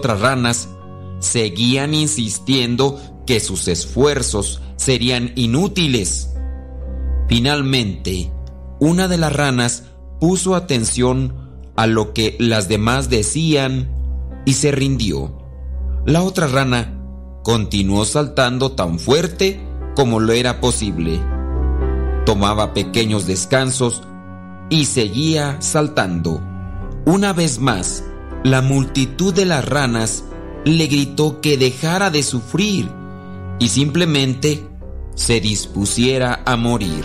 otras ranas seguían insistiendo que sus esfuerzos serían inútiles. Finalmente, una de las ranas puso atención a lo que las demás decían y se rindió. La otra rana continuó saltando tan fuerte como lo era posible. Tomaba pequeños descansos y seguía saltando. Una vez más, la multitud de las ranas le gritó que dejara de sufrir y simplemente se dispusiera a morir.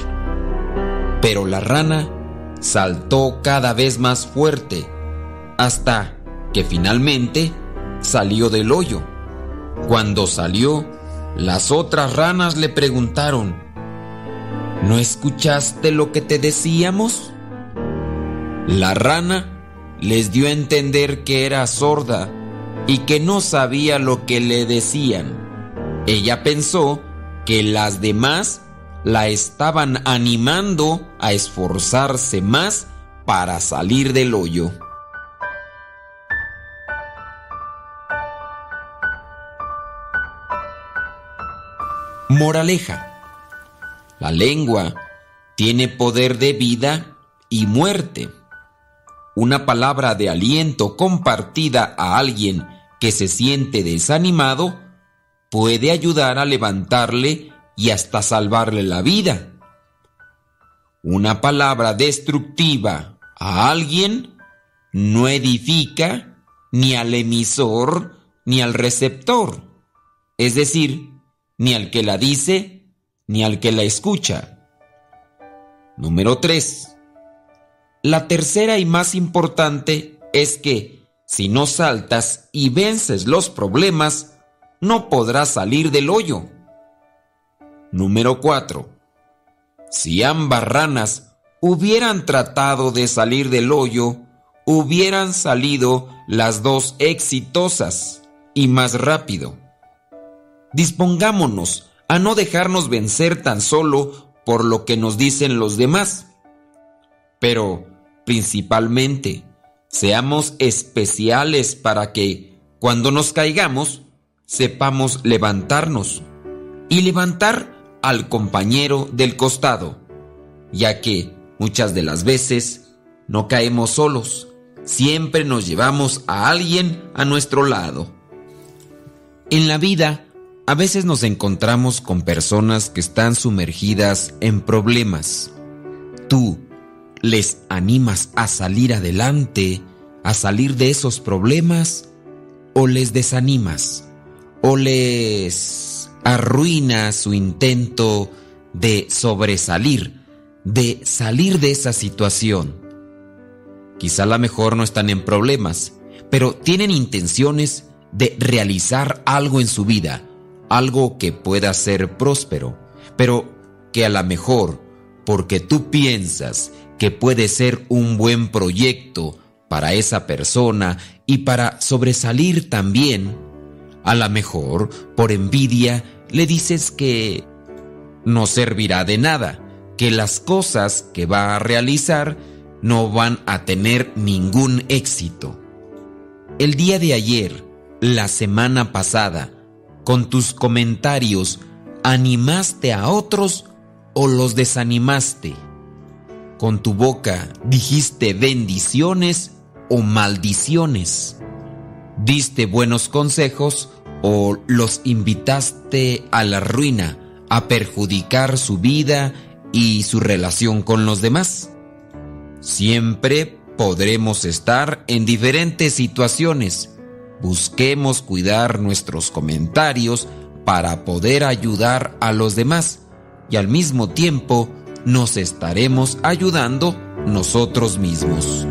Pero la rana saltó cada vez más fuerte hasta que finalmente salió del hoyo. Cuando salió, las otras ranas le preguntaron, ¿no escuchaste lo que te decíamos? La rana les dio a entender que era sorda y que no sabía lo que le decían. Ella pensó que las demás la estaban animando a esforzarse más para salir del hoyo. Moraleja. La lengua tiene poder de vida y muerte. Una palabra de aliento compartida a alguien que se siente desanimado puede ayudar a levantarle y hasta salvarle la vida. Una palabra destructiva a alguien no edifica ni al emisor ni al receptor, es decir, ni al que la dice ni al que la escucha. Número 3. La tercera y más importante es que si no saltas y vences los problemas, no podrás salir del hoyo. Número 4. Si ambas ranas hubieran tratado de salir del hoyo, hubieran salido las dos exitosas y más rápido. Dispongámonos a no dejarnos vencer tan solo por lo que nos dicen los demás. Pero, principalmente, Seamos especiales para que, cuando nos caigamos, sepamos levantarnos y levantar al compañero del costado, ya que muchas de las veces no caemos solos, siempre nos llevamos a alguien a nuestro lado. En la vida, a veces nos encontramos con personas que están sumergidas en problemas. Tú, les animas a salir adelante, a salir de esos problemas, o les desanimas, o les arruinas su intento de sobresalir, de salir de esa situación. Quizá a lo mejor no están en problemas, pero tienen intenciones de realizar algo en su vida, algo que pueda ser próspero, pero que a lo mejor, porque tú piensas que puede ser un buen proyecto para esa persona y para sobresalir también, a lo mejor por envidia le dices que no servirá de nada, que las cosas que va a realizar no van a tener ningún éxito. El día de ayer, la semana pasada, con tus comentarios, ¿animaste a otros o los desanimaste? Con tu boca dijiste bendiciones o maldiciones. Diste buenos consejos o los invitaste a la ruina, a perjudicar su vida y su relación con los demás. Siempre podremos estar en diferentes situaciones. Busquemos cuidar nuestros comentarios para poder ayudar a los demás y al mismo tiempo nos estaremos ayudando nosotros mismos.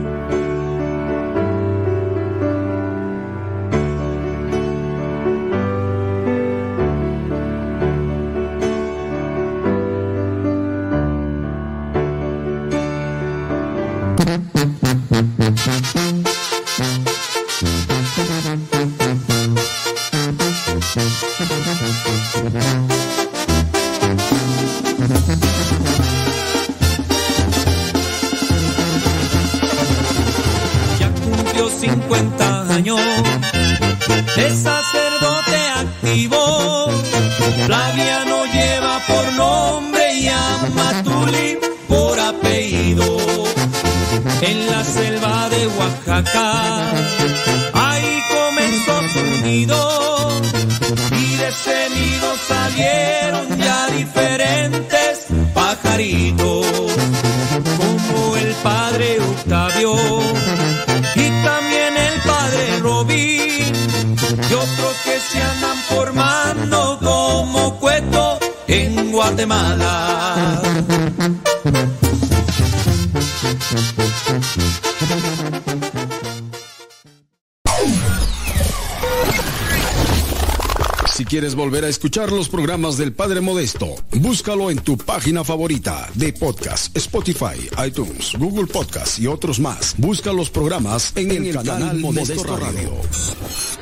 Escuchar los programas del Padre Modesto, búscalo en tu página favorita de podcast, Spotify, iTunes, Google Podcast y otros más. Busca los programas en, el, canal, Modesto, Radio.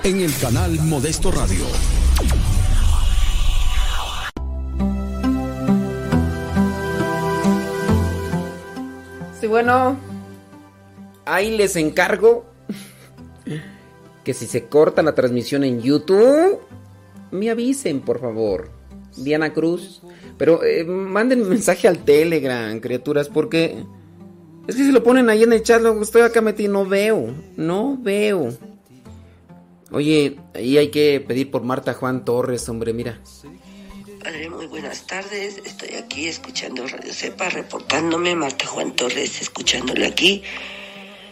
En el canal Modesto Radio. Sí, bueno, ahí les encargo que si se corta la transmisión en YouTube, me avisen, por favor. Diana Cruz. Pero eh, manden mensaje al Telegram, criaturas, porque es que si lo ponen ahí en el chat, luego estoy acá metido, no veo, no veo. Oye, ahí hay que pedir por Marta Juan Torres, hombre, mira. Padre, muy buenas tardes. Estoy aquí escuchando Radio Cepa, reportándome. Marta Juan Torres, escuchándole aquí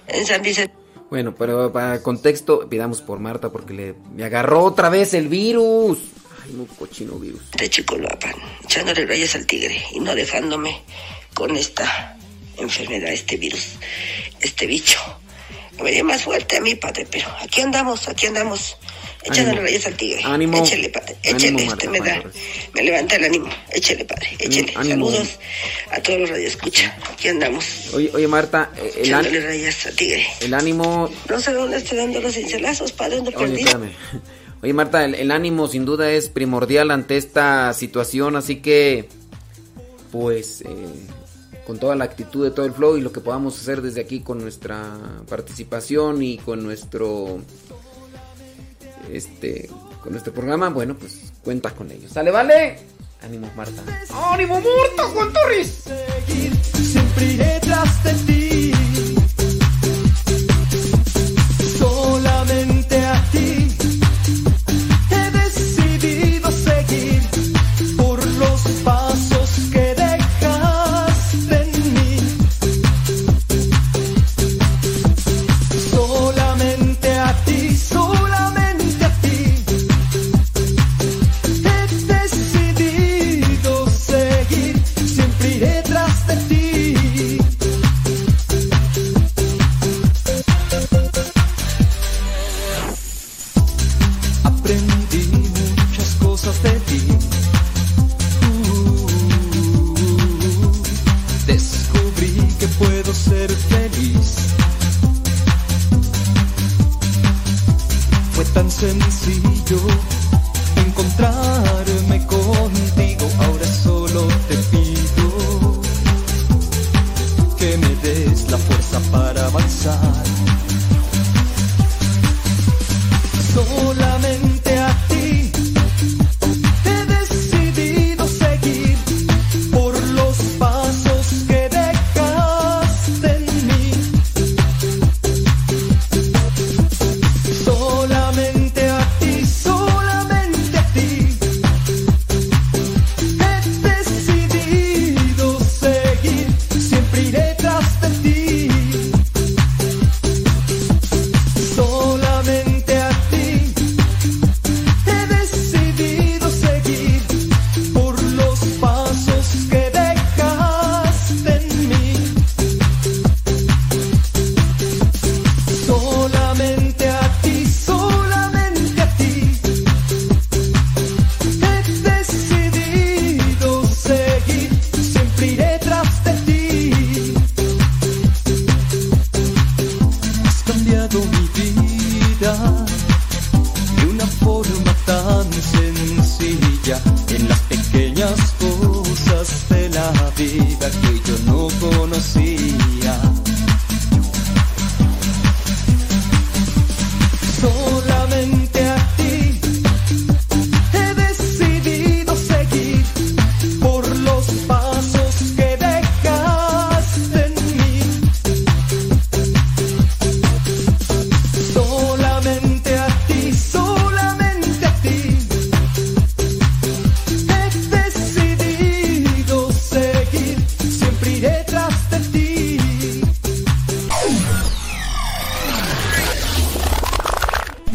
en San Vicente. Bueno, pero para contexto, pidamos por Marta porque le agarró otra vez el virus. Ay, un cochino virus. De Chicoloapan, echándole rayas al tigre y no dejándome con esta enfermedad, este virus, este bicho. Me vería más fuerte a mí, padre, pero aquí andamos, aquí andamos. Ánimo. rayas al tigre. Ánimo. Échele, padre. Échele, Ánimo, este me da. Me levanta el ánimo. Échele, padre. Échele. Ánimo. Saludos a todos los radioescucha. Aquí andamos. Oye, oye Marta, eh, el, Echándole án- rayas al tigre. el ánimo No sé dónde estoy dando los cincelazos, padre, dónde Oye, perdí. espérame. Oye, Marta, el, el ánimo sin duda es primordial ante esta situación, así que, pues, eh, con toda la actitud de todo el flow y lo que podamos hacer desde aquí con nuestra participación y con nuestro, este, con nuestro programa, bueno, pues cuenta con ellos. ¿Sale, vale? Ánimo, Marta. ¡Ánimo, Marta, Juan Torres! siempre iré tras de ti. Solamente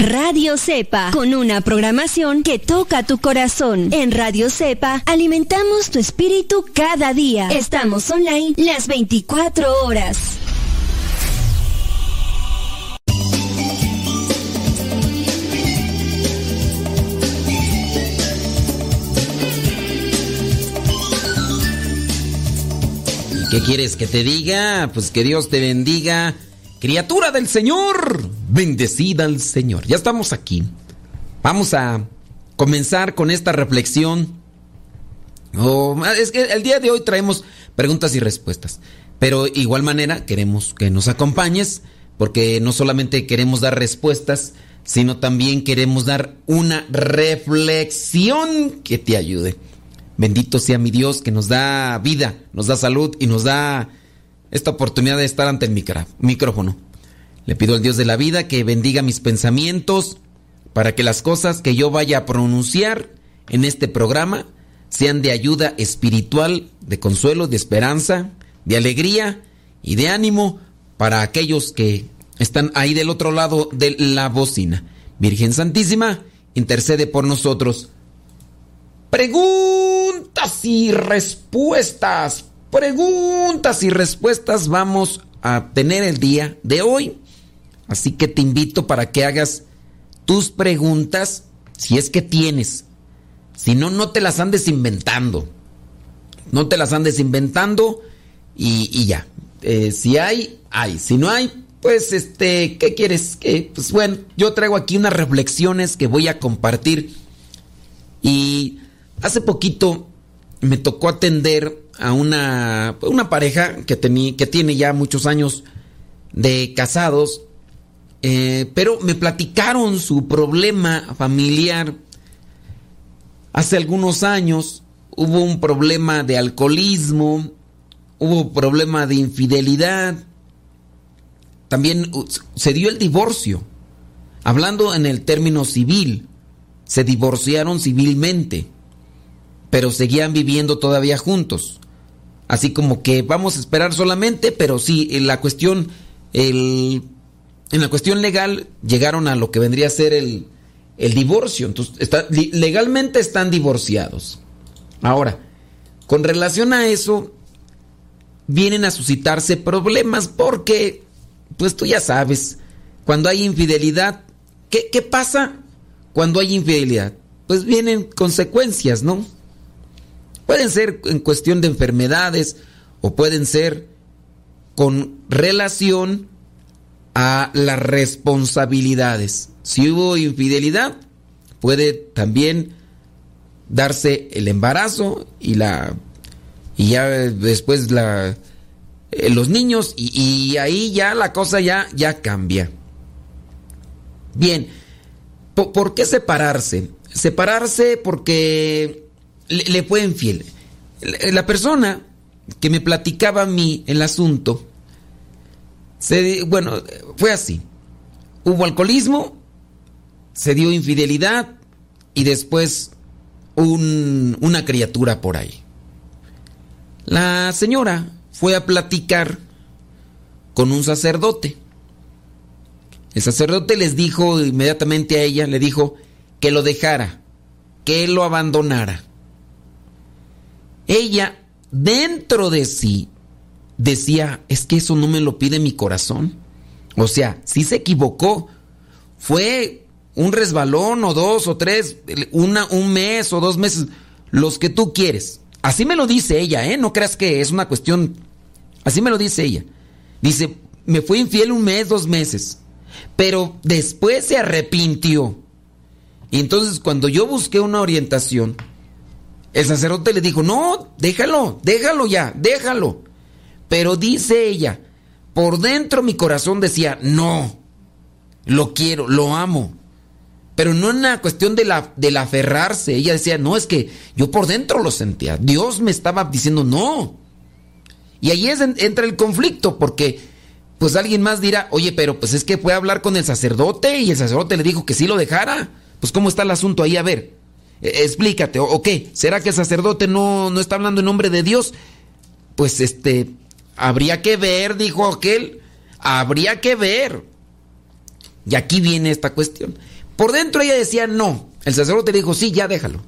Radio Cepa, con una programación que toca tu corazón. En Radio Cepa alimentamos tu espíritu cada día. Estamos online las 24 horas. ¿Qué quieres que te diga? Pues que Dios te bendiga. Criatura del Señor, bendecida al Señor. Ya estamos aquí. Vamos a comenzar con esta reflexión. Es que el día de hoy traemos preguntas y respuestas. Pero igual manera queremos que nos acompañes porque no solamente queremos dar respuestas, sino también queremos dar una reflexión que te ayude. Bendito sea mi Dios que nos da vida, nos da salud y nos da esta oportunidad de estar ante el micrófono. Le pido al Dios de la vida que bendiga mis pensamientos para que las cosas que yo vaya a pronunciar en este programa sean de ayuda espiritual, de consuelo, de esperanza, de alegría y de ánimo para aquellos que están ahí del otro lado de la bocina. Virgen Santísima, intercede por nosotros. Preguntas y respuestas. Preguntas y respuestas vamos a tener el día de hoy. Así que te invito para que hagas tus preguntas si es que tienes. Si no, no te las andes inventando. No te las andes inventando y, ya. Eh, si hay, hay. Si no hay, pues este, ¿qué quieres? que Pues bueno, yo traigo aquí unas reflexiones que voy a compartir. Y Hace poquito me tocó atender a una, una pareja que, que tiene ya muchos años de casados, eh, pero me platicaron su problema familiar. Hace algunos años hubo un problema de alcoholismo, hubo problema de infidelidad, también se dio el divorcio. Hablando en el término civil, se divorciaron civilmente pero seguían viviendo todavía juntos. Así como que vamos a esperar solamente, pero sí, en la cuestión, en la cuestión legal llegaron a lo que vendría a ser el, divorcio. Entonces, legalmente están divorciados. Ahora, con relación a eso, vienen a suscitarse problemas porque, pues tú ya sabes, cuando hay infidelidad, ¿qué, qué pasa cuando hay infidelidad? Pues vienen consecuencias, ¿no? Pueden ser en cuestión de enfermedades o pueden ser con relación a las responsabilidades. Si hubo infidelidad, puede también darse el embarazo y la y ya después la eh, los niños y, ahí ya la cosa ya ya cambia. Bien, ¿por qué separarse? Separarse porque le, fue infiel. La persona que me platicaba a mí el asunto, se, bueno, fue así. Hubo alcoholismo, se dio infidelidad y después un, una criatura por ahí. La señora fue a platicar con un sacerdote. El sacerdote les dijo inmediatamente a ella, le dijo que lo dejara, que lo abandonara ella dentro de sí decía, es que eso no me lo pide mi corazón. O sea, si se equivocó, fue un resbalón o dos o tres, una, un mes o dos meses, los que tú quieres. Así me lo dice ella, ¿eh? No creas que es una cuestión... Así me lo dice ella. Dice, me fui infiel un mes, dos meses, pero después se arrepintió. Y entonces cuando yo busqué una orientación, el sacerdote le dijo, no, déjalo, déjalo ya, déjalo. Pero dice ella, por dentro mi corazón decía, no, lo quiero, lo amo. Pero no en una cuestión de la, del aferrarse. Ella decía, no, es que yo por dentro lo sentía. Dios me estaba diciendo, no. Y ahí es, entra el conflicto, porque pues alguien más dirá, oye, pero pues es que fue a hablar con el sacerdote y el sacerdote le dijo que sí lo dejara. Pues cómo está el asunto ahí, a ver. Eh, explícate, ¿o qué? ¿Será que el sacerdote no, no está hablando en nombre de Dios? Pues este, habría que ver, dijo aquel, habría que ver. Y aquí viene esta cuestión. Por dentro ella decía no. El sacerdote le dijo, sí, ya déjalo.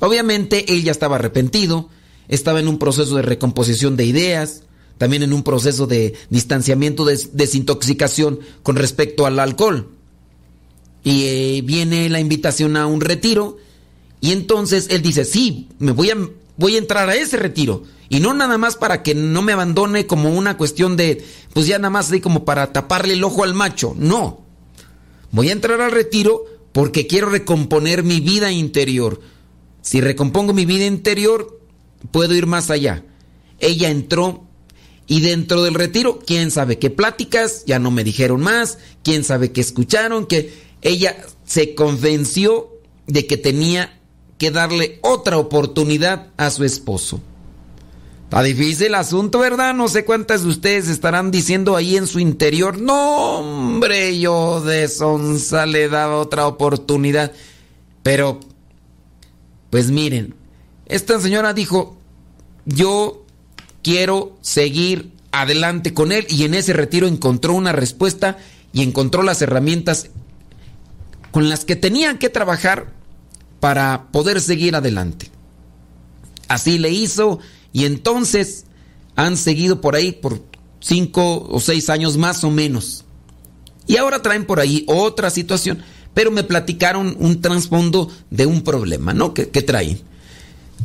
Obviamente él ya estaba arrepentido, estaba en un proceso de recomposición de ideas, también en un proceso de distanciamiento, de desintoxicación con respecto al alcohol. Y eh, viene la invitación a un retiro y entonces él dice, sí, me voy a, voy a entrar a ese retiro. Y no nada más para que no me abandone como una cuestión de, pues ya nada más así como para taparle el ojo al macho. No. Voy a entrar al retiro porque quiero recomponer mi vida interior. Si recompongo mi vida interior, puedo ir más allá. Ella entró y dentro del retiro, quién sabe qué pláticas, ya no me dijeron más, quién sabe qué escucharon, que ella se convenció de que tenía que darle otra oportunidad a su esposo. Está difícil el asunto, ¿verdad? No sé cuántas de ustedes estarán diciendo ahí en su interior, no, hombre, yo de sonza le daba otra oportunidad. Pero, pues miren, esta señora dijo, yo quiero seguir adelante con él y en ese retiro encontró una respuesta y encontró las herramientas con las que tenían que trabajar para poder seguir adelante. Así le hizo y entonces han seguido por ahí por cinco o seis años más o menos. Y ahora traen por ahí otra situación, pero me platicaron un trasfondo de un problema, ¿no? Que, traen.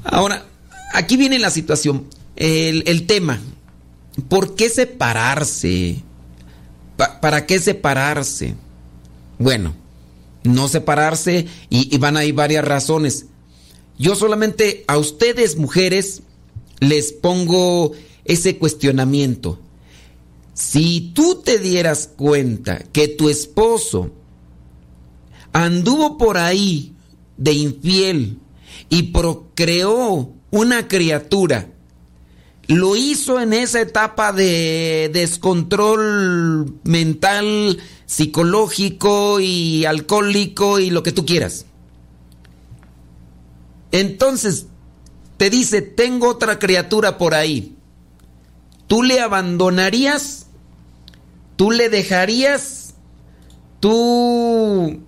Ahora, aquí viene la situación, el, tema. ¿Por qué separarse? ¿Para qué separarse? Bueno, no separarse y, y van a ir varias razones. Yo solamente a ustedes, mujeres, les pongo ese cuestionamiento. Si tú te dieras cuenta que tu esposo anduvo por ahí de infiel y procreó una criatura, lo hizo en esa etapa de descontrol mental, psicológico y alcohólico y lo que tú quieras. Entonces, te dice, tengo otra criatura por ahí. ¿Tú le abandonarías? ¿Tú le dejarías? ¿Tú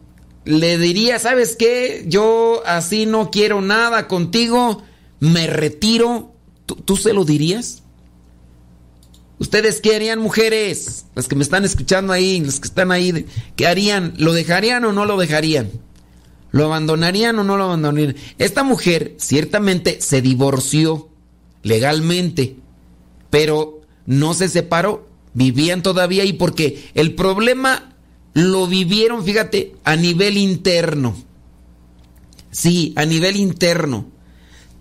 le dirías, sabes qué? Yo así no quiero nada contigo, me retiro. ¿Tú, se lo dirías? ¿Ustedes qué harían, mujeres? Las que me están escuchando ahí, las que están ahí, ¿qué harían? ¿Lo dejarían o no lo dejarían? ¿Lo abandonarían o no lo abandonarían? Esta mujer ciertamente se divorció legalmente, pero no se separó, vivían todavía ahí porque el problema lo vivieron, fíjate, a nivel interno. Sí, a nivel interno.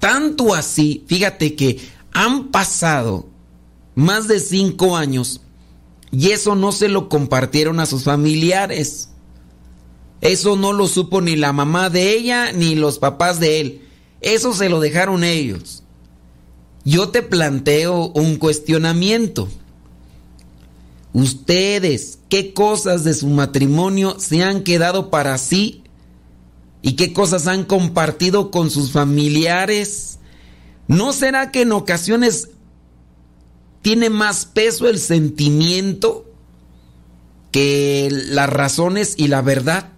Tanto así, fíjate que han pasado más de cinco años y eso no se lo compartieron a sus familiares. Eso no lo supo ni la mamá de ella ni los papás de él. Eso se lo dejaron ellos. Yo te planteo un cuestionamiento. Ustedes, ¿qué cosas de su matrimonio se han quedado para sí? ¿Y qué cosas han compartido con sus familiares? ¿No será que en ocasiones tiene más peso el sentimiento que las razones y la verdad?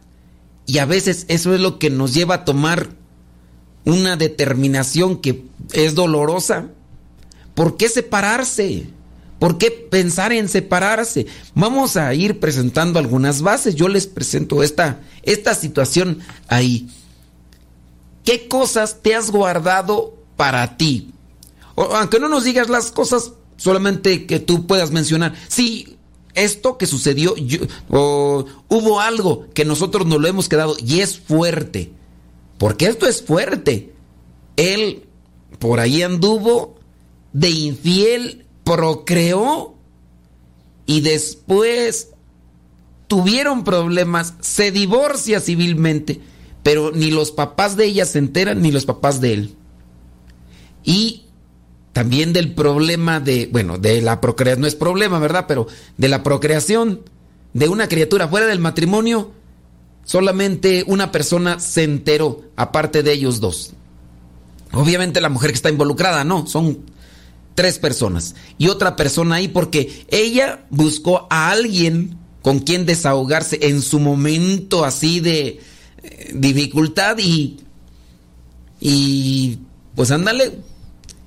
Y a veces eso es lo que nos lleva a tomar una determinación que es dolorosa. ¿Por qué separarse? ¿Por qué pensar en separarse? Vamos a ir presentando algunas bases. Yo les presento esta, esta situación ahí. ¿Qué cosas te has guardado para ti? Aunque no nos digas las cosas, solamente que tú puedas mencionar. Sí, esto que sucedió, hubo algo que nosotros nos lo hemos quedado y es fuerte. Porque esto es fuerte. Él por ahí anduvo de infiel, procreó y después tuvieron problemas, se divorcia civilmente, pero ni los papás de ella se enteran ni los papás de él. Y también del problema de, bueno, de la procreación, no es problema, ¿verdad? Pero de la procreación de una criatura fuera del matrimonio, solamente una persona se enteró, aparte de ellos dos. Obviamente la mujer que está involucrada, no, son tres personas. Y otra persona ahí porque ella buscó a alguien con quién desahogarse en su momento así de eh, dificultad y y pues ándale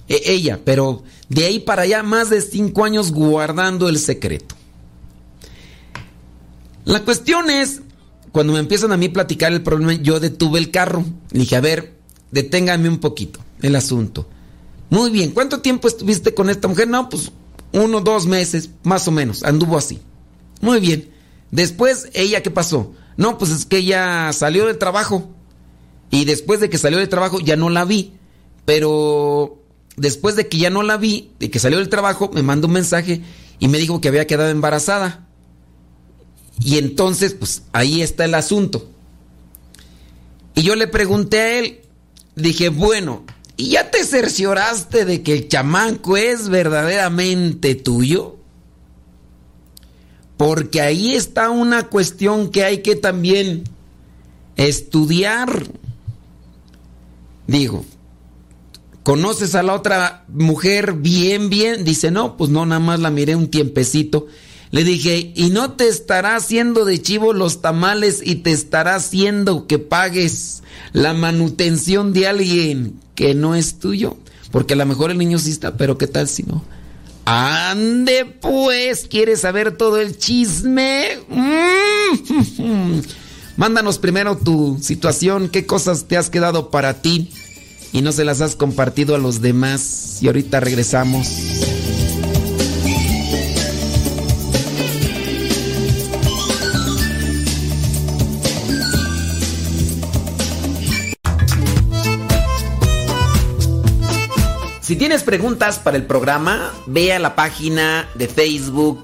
ella, pero de ahí para allá más de cinco años guardando el secreto. La cuestión es, cuando me empiezan a mí platicar el problema, yo detuve el carro. Le dije, a ver, deténgame un poquito el asunto. Muy bien, ¿cuánto tiempo estuviste con esta mujer? No, pues uno, dos meses, más o menos, anduvo así. Muy bien. Después, ¿ella qué pasó? No, pues es que ella salió del trabajo. Y después de que salió del trabajo ya no la vi. Pero después de que ya no la vi, de que salió del trabajo, me mandó un mensaje y me dijo que había quedado embarazada. Y entonces, pues ahí está el asunto. Y yo le pregunté a él, dije, bueno, ¿y ya te cercioraste de que el chamanco es verdaderamente tuyo? Porque ahí está una cuestión que hay que también estudiar. Digo, ¿conoces a la otra mujer bien, bien? Dice, no, pues no, nada más la miré un tiempecito. Le dije, ¿y no te estará haciendo de chivo los tamales y te estará haciendo que pagues la manutención de alguien que no es tuyo? Porque a lo mejor el niño sí está, pero ¿qué tal si no? Ande pues, ¿quieres saber todo el chisme? Mm. Mándanos primero tu situación, qué cosas te has quedado para ti y no se las has compartido a los demás. Y ahorita regresamos. Si tienes preguntas para el programa, ve a la página de Facebook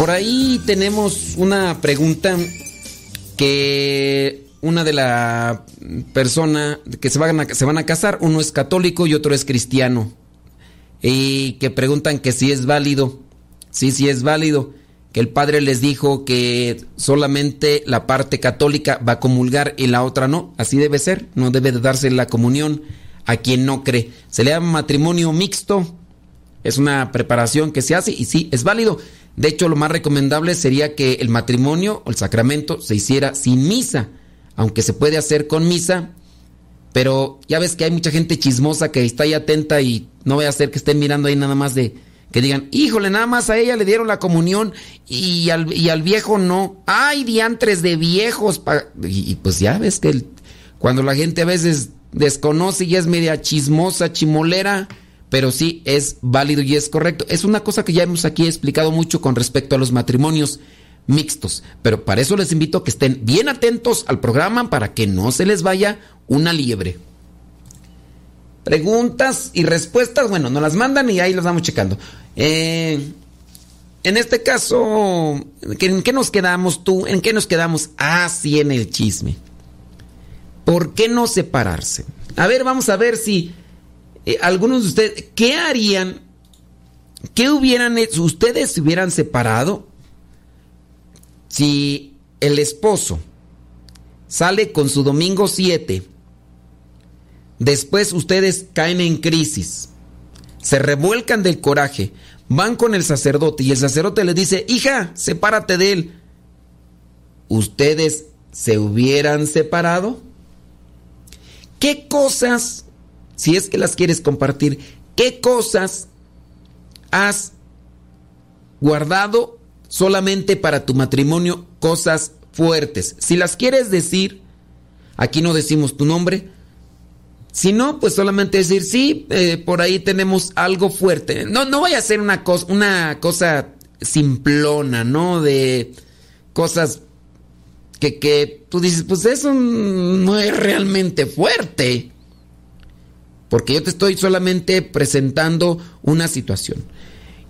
Por ahí tenemos una pregunta que una de la persona que se van a, se van a casar, uno es católico y otro es cristiano. Y que preguntan que si es válido. Sí, sí es válido. Que el padre les dijo que solamente la parte católica va a comulgar y la otra no. Así debe ser. No debe de darse la comunión a quien no cree. Se le llama matrimonio mixto. Es una preparación que se hace y sí, es válido. De hecho, lo más recomendable sería que el matrimonio o el sacramento se hiciera sin misa, aunque se puede hacer con misa, pero ya ves que hay mucha gente chismosa que está ahí atenta y no voy a hacer que estén mirando ahí nada más de que digan, híjole, nada más a ella le dieron la comunión y al, y al viejo no. Ay, diantres de viejos. Y, pues ya ves que el, cuando la gente a veces desconoce y es media chismosa, chimolera, pero sí es válido y es correcto. Es una cosa que ya hemos aquí explicado mucho con respecto a los matrimonios mixtos, pero para eso les invito a que estén bien atentos al programa para que no se les vaya una liebre. Preguntas y respuestas, bueno, nos las mandan y ahí las vamos checando. Eh, en este caso, ¿en qué nos quedamos tú? ¿En qué nos quedamos? Ah, sí, en el chisme. ¿Por qué no separarse? A ver, vamos a ver si eh, algunos de ustedes, ¿qué harían? ¿Qué hubieran hecho? ¿Ustedes se hubieran separado? Si el esposo sale con su domingo 7, después ustedes caen en crisis, se revuelcan del coraje, van con el sacerdote y el sacerdote les dice, hija, sepárate de él. ¿Ustedes se hubieran separado? ¿Qué cosas, si es que las quieres compartir, qué cosas has guardado solamente para tu matrimonio cosas fuertes? Si las quieres decir, aquí no decimos tu nombre, si no, pues solamente decir, sí, eh, por ahí tenemos algo fuerte. No, no vaya a ser una cosa, una cosa simplona, ¿no? De cosas que, que tú dices, pues eso no es realmente fuerte. Porque yo te estoy solamente presentando una situación.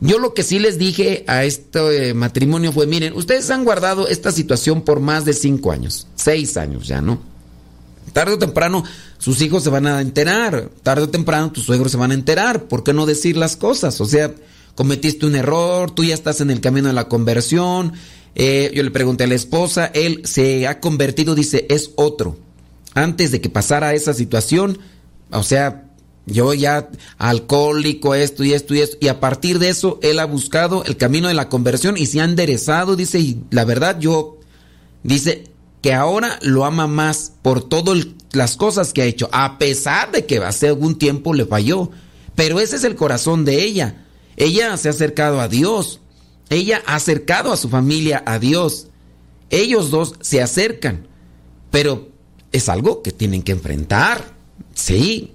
Yo lo que sí les dije a este matrimonio fue, miren, ustedes han guardado esta situación por más de cinco años, seis años ya, ¿no? Tarde o temprano sus hijos se van a enterar, tarde o temprano tus suegros se van a enterar, ¿por qué no decir las cosas? O sea, cometiste un error, tú ya estás en el camino de la conversión, eh, yo le pregunté a la esposa, él se ha convertido, dice, es otro. Antes de que pasara esa situación, o sea, yo ya alcohólico, esto y esto y esto, y a partir de eso él ha buscado el camino de la conversión y se ha enderezado, dice, y la verdad yo, dice, que ahora lo ama más por todas las cosas que ha hecho, a pesar de que hace algún tiempo le falló. Pero ese es el corazón de ella. Ella se ha acercado a Dios. Ella ha acercado a su familia a Dios. Ellos dos se acercan. Pero es algo que tienen que enfrentar. Sí.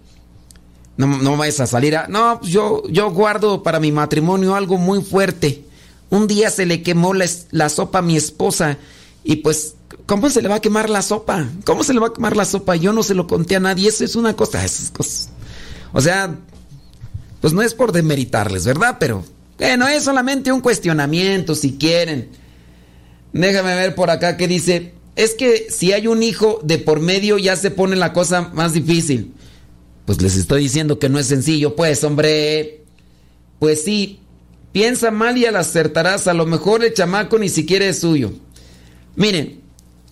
No, no vais a salir a... No, pues yo, yo guardo para mi matrimonio algo muy fuerte. Un día se le quemó la, la sopa a mi esposa y pues ¿Cómo se le va a quemar la sopa? ¿Cómo se le va a quemar la sopa? Yo no se lo conté a nadie. Eso es una cosa. Esas cosas. O sea, pues no es por demeritarles, ¿verdad? Pero bueno, es solamente un cuestionamiento, si quieren. Déjame ver por acá que dice, es que si hay un hijo de por medio ya se pone la cosa más difícil. Pues les estoy diciendo que no es sencillo, pues, hombre. Pues sí, piensa mal y al acertarás. A lo mejor el chamaco ni siquiera es suyo. Miren,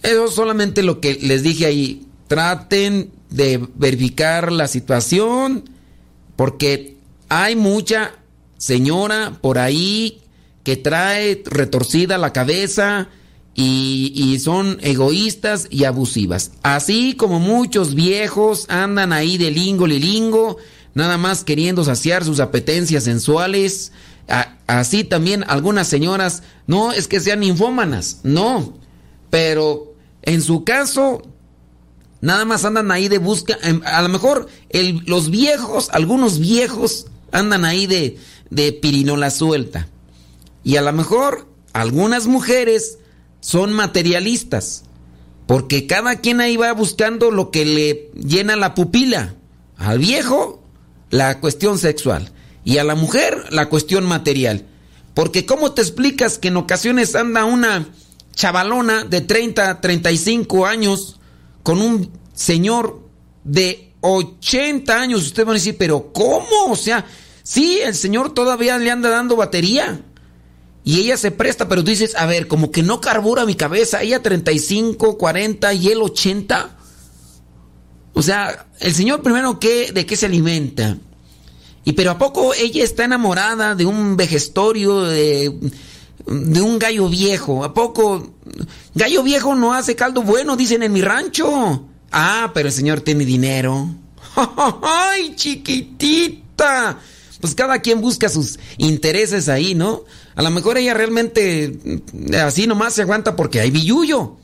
eso es solamente lo que les dije ahí. Traten de verificar la situación porque hay mucha señora por ahí que trae retorcida la cabeza y, son egoístas y abusivas. Así como muchos viejos andan ahí de lingo lingo, nada más queriendo saciar sus apetencias sensuales. así también algunas señoras, no es que sean infómanas, no, pero en su caso, nada más andan ahí de busca. Em, a lo mejor los viejos, algunos viejos, andan ahí de, de pirinola suelta. Y a lo mejor algunas mujeres son materialistas. Porque cada quien ahí va buscando lo que le llena la pupila. Al viejo, la cuestión sexual. Y a la mujer, la cuestión material. Porque ¿cómo te explicas que en ocasiones anda una chavalona de 30, 35 años con un señor de 80 años. Ustedes van a decir, pero ¿cómo? O sea, sí, el señor todavía le anda dando batería. Y ella se presta, pero tú dices, a ver, como que no carbura mi cabeza. Ella 35, 40 y él 80. O sea, el señor primero, ¿qué, ¿de qué se alimenta? Y pero a poco ella está enamorada de un vejestorio, de de un gallo viejo. ¿A poco? Gallo viejo no hace caldo bueno, dicen en mi rancho. Ah, pero el señor tiene dinero. ¡Ay, chiquitita! Pues cada quien busca sus intereses ahí, ¿no? A lo mejor ella realmente mm, así nomás se aguanta porque hay billuyo.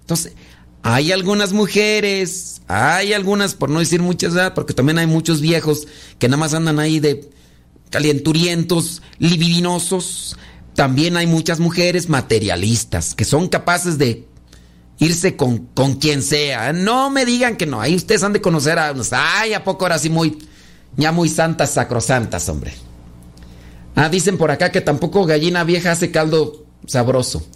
Entonces, hay algunas mujeres, hay algunas, por no decir muchas, porque también hay muchos viejos que nada más andan ahí de calienturientos, libidinosos también hay muchas mujeres materialistas que son capaces de irse con, con quien sea. No me digan que no. Ahí ustedes han de conocer a unos. Ay, ¿a poco ahora sí muy. Ya muy santas, sacrosantas, hombre. Ah, dicen por acá que tampoco gallina vieja hace caldo sabroso.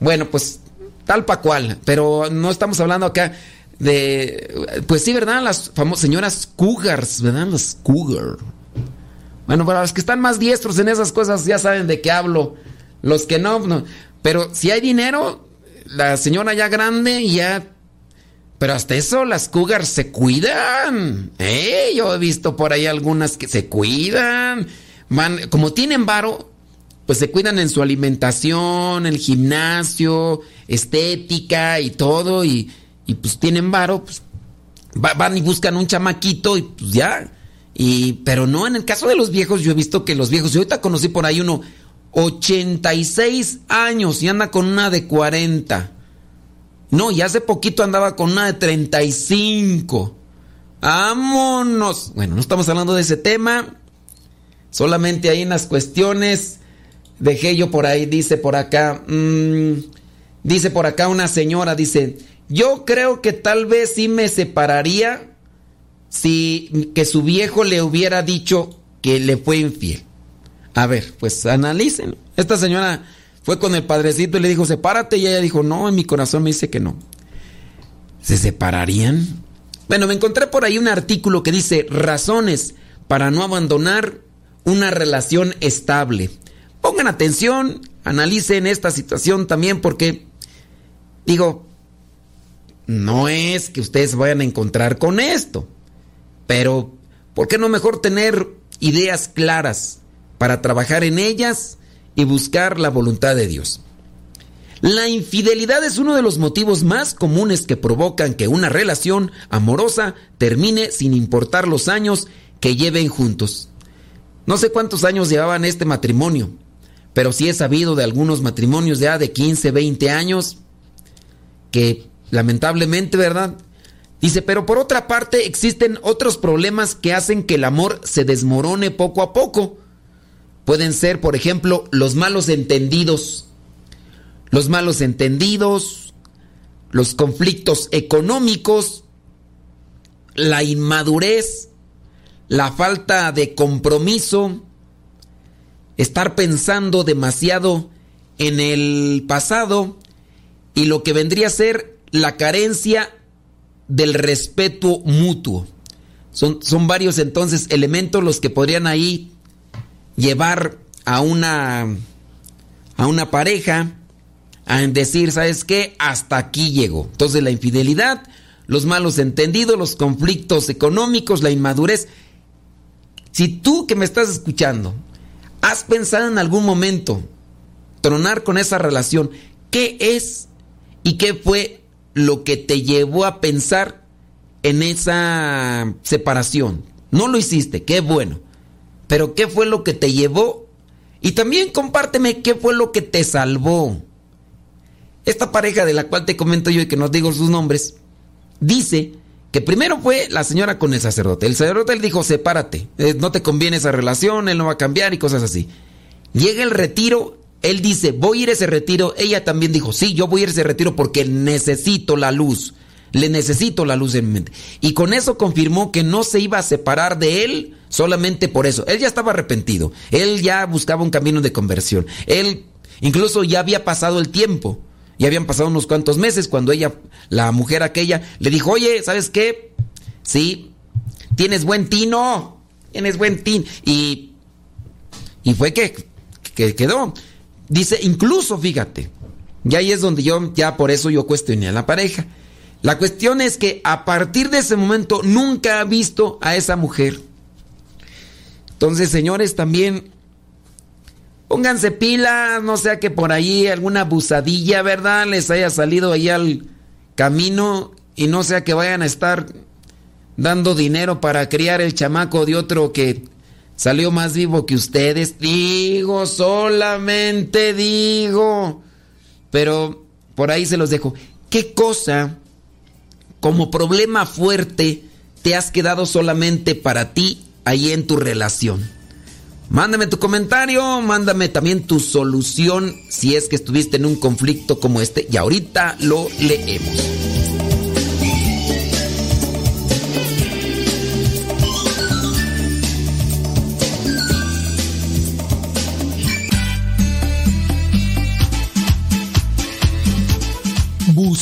Bueno, pues tal pa' cual, pero no estamos hablando acá de, pues sí, ¿verdad? Las famosas señoras cougars, ¿verdad? Las cougar. Bueno, para los que están más diestros en esas cosas ya saben de qué hablo. Los que no, no. Pero si hay dinero, la señora ya grande ya... Pero hasta eso las cougars se cuidan. ¿Eh? Yo he visto por ahí algunas que se cuidan. Van, como tienen varo, pues se cuidan en su alimentación, el gimnasio, estética y todo. Y, y pues tienen varo, pues van y buscan un chamaquito y pues ya. Y, pero no, en el caso de los viejos, yo he visto que los viejos, yo ahorita conocí por ahí uno 86 años y anda con una de 40. No, y hace poquito andaba con una de 35. Vámonos. Bueno, no estamos hablando de ese tema. Solamente hay unas cuestiones. Dejé yo por ahí, dice por acá. Mmm, dice por acá una señora, dice, yo creo que tal vez sí me separaría si que su viejo le hubiera dicho que le fue infiel. A ver, pues analicen. Esta señora fue con el padrecito y le dijo, sepárate. Y ella dijo, no, en mi corazón me dice que no. ¿Se separarían? Bueno, me encontré por ahí un artículo que dice razones para no abandonar una relación estable. Pongan atención, analicen esta situación también porque, digo, no es que ustedes vayan a encontrar con esto, pero ¿por qué no mejor tener ideas claras? para trabajar en ellas y buscar la voluntad de Dios. La infidelidad es uno de los motivos más comunes que provocan que una relación amorosa termine sin importar los años que lleven juntos. No sé cuántos años llevaban este matrimonio, pero sí he sabido de algunos matrimonios ya de 15, 20 años que lamentablemente, ¿verdad? Dice, pero por otra parte existen otros problemas que hacen que el amor se desmorone poco a poco Pueden ser, por ejemplo, los malos entendidos. Los malos entendidos, los conflictos económicos, la inmadurez, la falta de compromiso, estar pensando demasiado en el pasado y lo que vendría a ser la carencia del respeto mutuo. Son, son varios entonces elementos los que podrían ahí llevar a una, a una pareja a decir, ¿sabes qué? Hasta aquí llegó. Entonces la infidelidad, los malos entendidos, los conflictos económicos, la inmadurez. Si tú que me estás escuchando, has pensado en algún momento tronar con esa relación, ¿qué es y qué fue lo que te llevó a pensar en esa separación? No lo hiciste, qué bueno. Pero ¿qué fue lo que te llevó? Y también compárteme qué fue lo que te salvó. Esta pareja de la cual te comento yo y que no digo sus nombres, dice que primero fue la señora con el sacerdote. El sacerdote le dijo, sepárate, eh, no te conviene esa relación, él no va a cambiar y cosas así. Llega el retiro, él dice, voy a ir a ese retiro. Ella también dijo, sí, yo voy a ir a ese retiro porque necesito la luz. Le necesito la luz en mi mente. Y con eso confirmó que no se iba a separar de él solamente por eso. Él ya estaba arrepentido. Él ya buscaba un camino de conversión. Él incluso ya había pasado el tiempo. Ya habían pasado unos cuantos meses cuando ella, la mujer aquella, le dijo, oye, ¿sabes qué? Sí, tienes buen tino. Tienes buen tino. Y, y fue que, que quedó. Dice, incluso, fíjate, y ahí es donde yo, ya por eso yo cuestioné a la pareja. La cuestión es que a partir de ese momento nunca ha visto a esa mujer. Entonces, señores, también pónganse pilas, no sea que por ahí alguna abusadilla, ¿verdad? Les haya salido ahí al camino y no sea que vayan a estar dando dinero para criar el chamaco de otro que salió más vivo que ustedes. Digo, solamente digo. Pero por ahí se los dejo. ¿Qué cosa como problema fuerte te has quedado solamente para ti ahí en tu relación? Mándame tu comentario, mándame también tu solución si es que estuviste en un conflicto como este y ahorita lo leemos.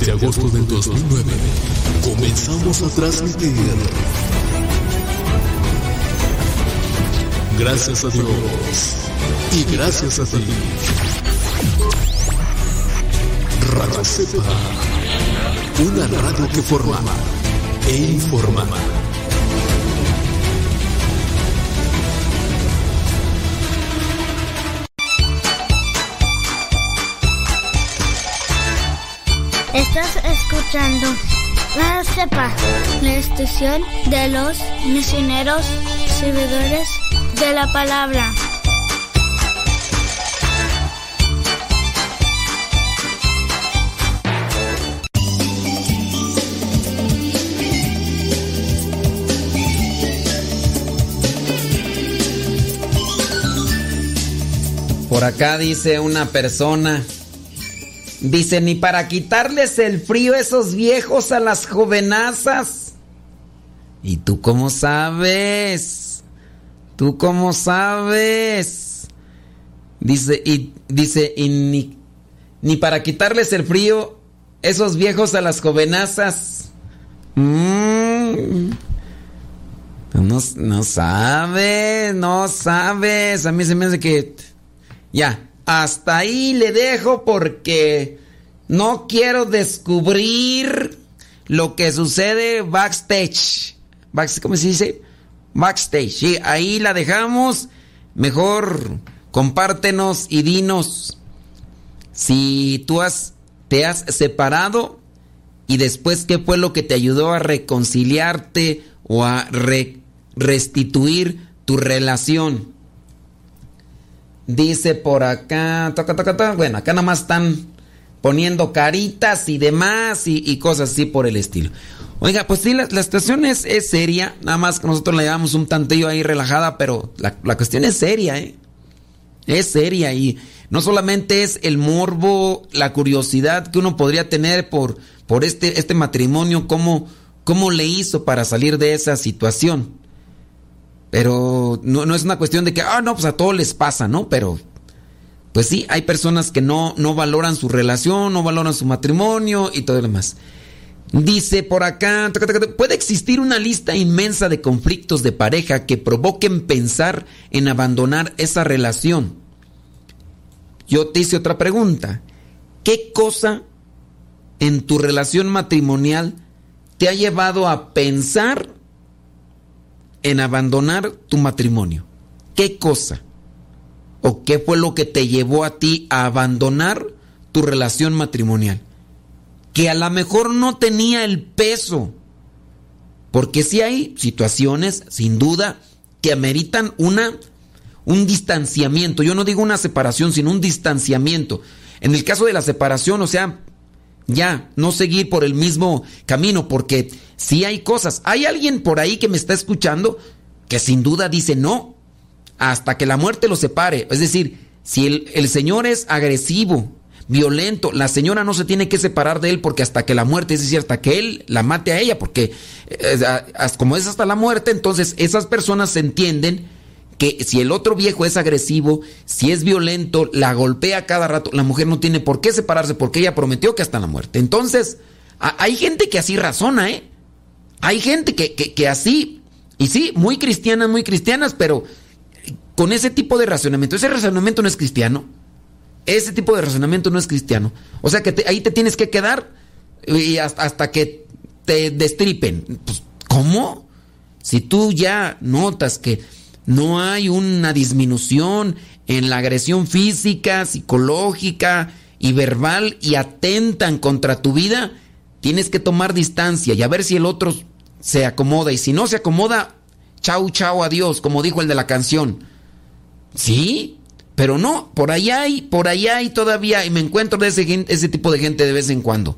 Desde agosto del 2009 comenzamos a transmitir. Gracias a Dios y gracias a ti. Radio Cepa, una radio que forma e informa. Estás escuchando la CEPA, la estación de los misioneros servidores de la palabra. Por acá dice una persona, dice, ni para quitarles el frío a esos viejos a las jovenazas. ¿Y tú cómo sabes? ¿Tú cómo sabes? Dice, y dice, y ni, ni para quitarles el frío esos viejos a las jovenazas. Mm. No, no sabes, no sabes. A mí se me hace que... Ya, hasta ahí le dejo porque no quiero descubrir lo que sucede backstage. ¿Cómo se dice? Backstage. Sí, ahí la dejamos. Mejor compártenos y dinos si tú has, te has separado y después qué fue lo que te ayudó a reconciliarte o a restituir tu relación. Dice por acá. Bueno, acá nada más están poniendo caritas y demás y, cosas así por el estilo. Oiga, pues sí, la, situación es, seria. Nada más que nosotros le llevamos un tantillo ahí relajada, pero la, la, cuestión es seria, ¿eh? Es seria y no solamente es el morbo, la curiosidad que uno podría tener por, por este, este matrimonio, cómo, cómo le hizo para salir de esa situación. Pero no, es una cuestión de que, ah, no, pues a todos les pasa, ¿no? Pero, pues sí, hay personas que no, no valoran su relación, no valoran su matrimonio y todo lo demás. Dice por acá, puede existir una lista inmensa de conflictos de pareja que provoquen pensar en abandonar esa relación. Yo te hice otra pregunta. ¿Qué cosa en tu relación matrimonial te ha llevado a pensar en abandonar tu matrimonio? ¿Qué cosa? ¿O qué fue lo que te llevó a ti a abandonar tu relación matrimonial? Que a lo mejor no tenía el peso. Porque sí hay situaciones, sin duda, que ameritan una, un distanciamiento. Yo no digo una separación, sino un distanciamiento. En el caso de la separación, o sea, ya, no seguir por el mismo camino, porque si hay cosas, hay alguien por ahí que me está escuchando que sin duda dice no, hasta que la muerte lo separe. Es decir, si el, Señor es agresivo, violento, la señora no se tiene que separar de él porque hasta que la muerte, es decir, hasta que él la mate a ella, porque eh, como es hasta la muerte, entonces esas personas se entienden que si el otro viejo es agresivo, si es violento, la golpea cada rato, la mujer no tiene por qué separarse porque ella prometió que hasta la muerte. Entonces, hay gente que así razona, ¿eh? Hay gente que, así, y sí, muy cristianas, muy cristianas, pero con ese tipo de razonamiento. Ese razonamiento no es cristiano. Ese tipo de razonamiento no es cristiano. O sea que ahí te tienes que quedar y hasta, hasta que te destripen. Pues, ¿Cómo? Si tú ya notas que no hay una disminución en la agresión física, psicológica y verbal y atentan contra tu vida, tienes que tomar distancia y a ver si el otro se acomoda. Y si no se acomoda, chau, chau, adiós, como dijo el de la canción. Sí, pero no, por allá hay, por allá hay todavía, y me encuentro de ese, ese tipo de gente de vez en cuando.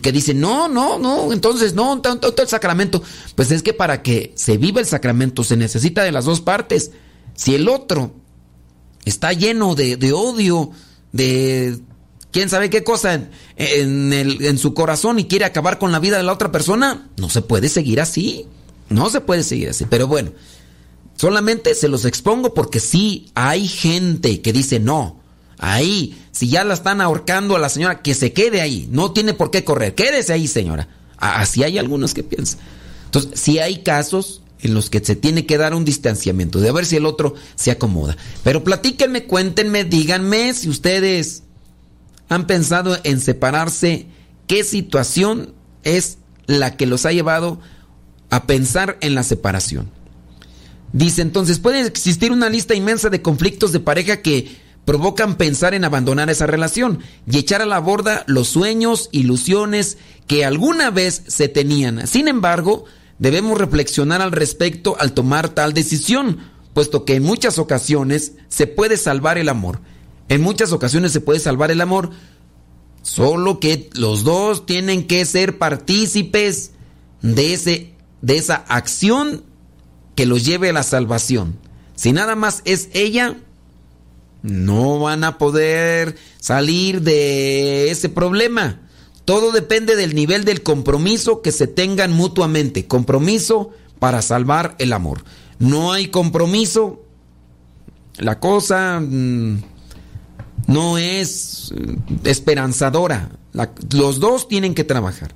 Que dice, no, no, no, entonces no, tanto el sacramento. Pues es que para que se viva el sacramento se necesita de las dos partes. Si el otro está lleno de, odio, de quién sabe qué cosa en, en, su corazón y quiere acabar con la vida de la otra persona, no se puede seguir así. No se puede seguir así. Pero bueno, solamente se los expongo porque sí hay gente que dice no. Ahí, si ya la están ahorcando a la señora, que se quede ahí. No tiene por qué correr. Quédese ahí, señora. Así hay algunos que piensan. Entonces, sí hay casos en los que se tiene que dar un distanciamiento, de ver si el otro se acomoda. Pero platíquenme, cuéntenme, díganme si ustedes han pensado en separarse, qué situación es la que los ha llevado a pensar en la separación. Dice entonces, puede existir una lista inmensa de conflictos de pareja que provocan pensar en abandonar esa relación y echar a la borda los sueños, ilusiones que alguna vez se tenían. Sin embargo, Debemos reflexionar al respecto al tomar tal decisión, puesto que en muchas ocasiones se puede salvar el amor. En muchas ocasiones se puede salvar el amor, solo que los dos tienen que ser partícipes de, ese, de esa acción que los lleve a la salvación. Si nada más es ella, no van a poder salir de ese problema. Todo depende del nivel del compromiso que se tengan mutuamente. Compromiso para salvar el amor. No hay compromiso. La cosa mm, no es mm, esperanzadora. los dos tienen que trabajar.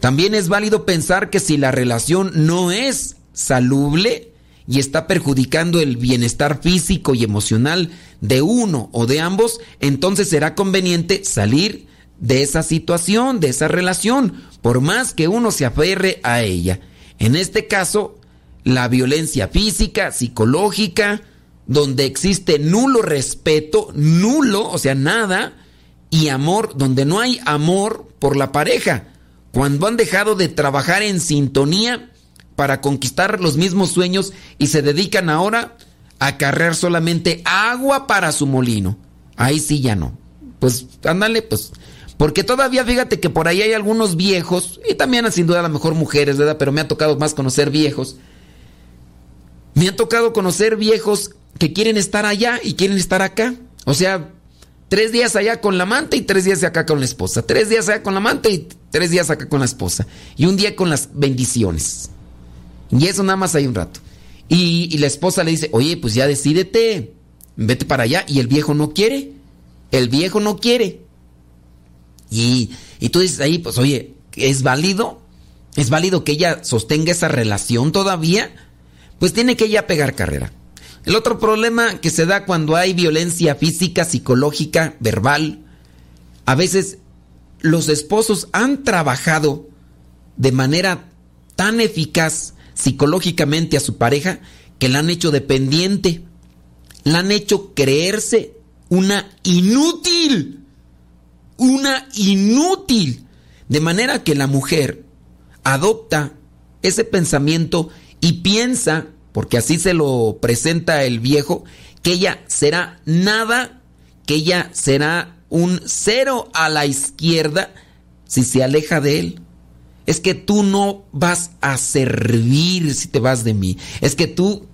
También es válido pensar que si la relación no es salubre y está perjudicando el bienestar físico y emocional de uno o de ambos, entonces será conveniente salir de esa situación, de esa relación, por más que uno se aferre a ella. En este caso, la violencia física, psicológica, donde existe nulo respeto, nulo, o sea, nada, y amor, donde no hay amor por la pareja. Cuando han dejado de trabajar en sintonía para conquistar los mismos sueños y se dedican ahora a cargar solamente agua para su molino. Ahí sí ya no. Pues ándale, pues porque todavía fíjate que por ahí hay algunos viejos, y también sin duda a lo mejor mujeres, ¿verdad? Pero me ha tocado más conocer viejos. Me ha tocado conocer viejos que quieren estar allá y quieren estar acá. O sea, tres días allá con la amante y tres días acá con la esposa. Tres días allá con la amante y tres días acá con la esposa. Y un día con las bendiciones. Y eso nada más hay un rato. Y, y la esposa le dice, oye, pues ya decídete, vete para allá. Y el viejo no quiere. El viejo no quiere. Y, tú dices ahí, pues oye, ¿es válido? ¿Es válido que ella sostenga esa relación todavía? Pues tiene que ella pegar carrera. El otro problema que se da cuando hay violencia física, psicológica, verbal, a veces los esposos han trabajado de manera tan eficaz psicológicamente a su pareja que la han hecho dependiente, la han hecho creerse una inútil una inútil. De manera que la mujer adopta ese pensamiento y piensa, porque así se lo presenta el viejo, que ella será nada, que ella será un cero a la izquierda si se aleja de él. Es que tú no vas a servir si te vas de mí. Es que tú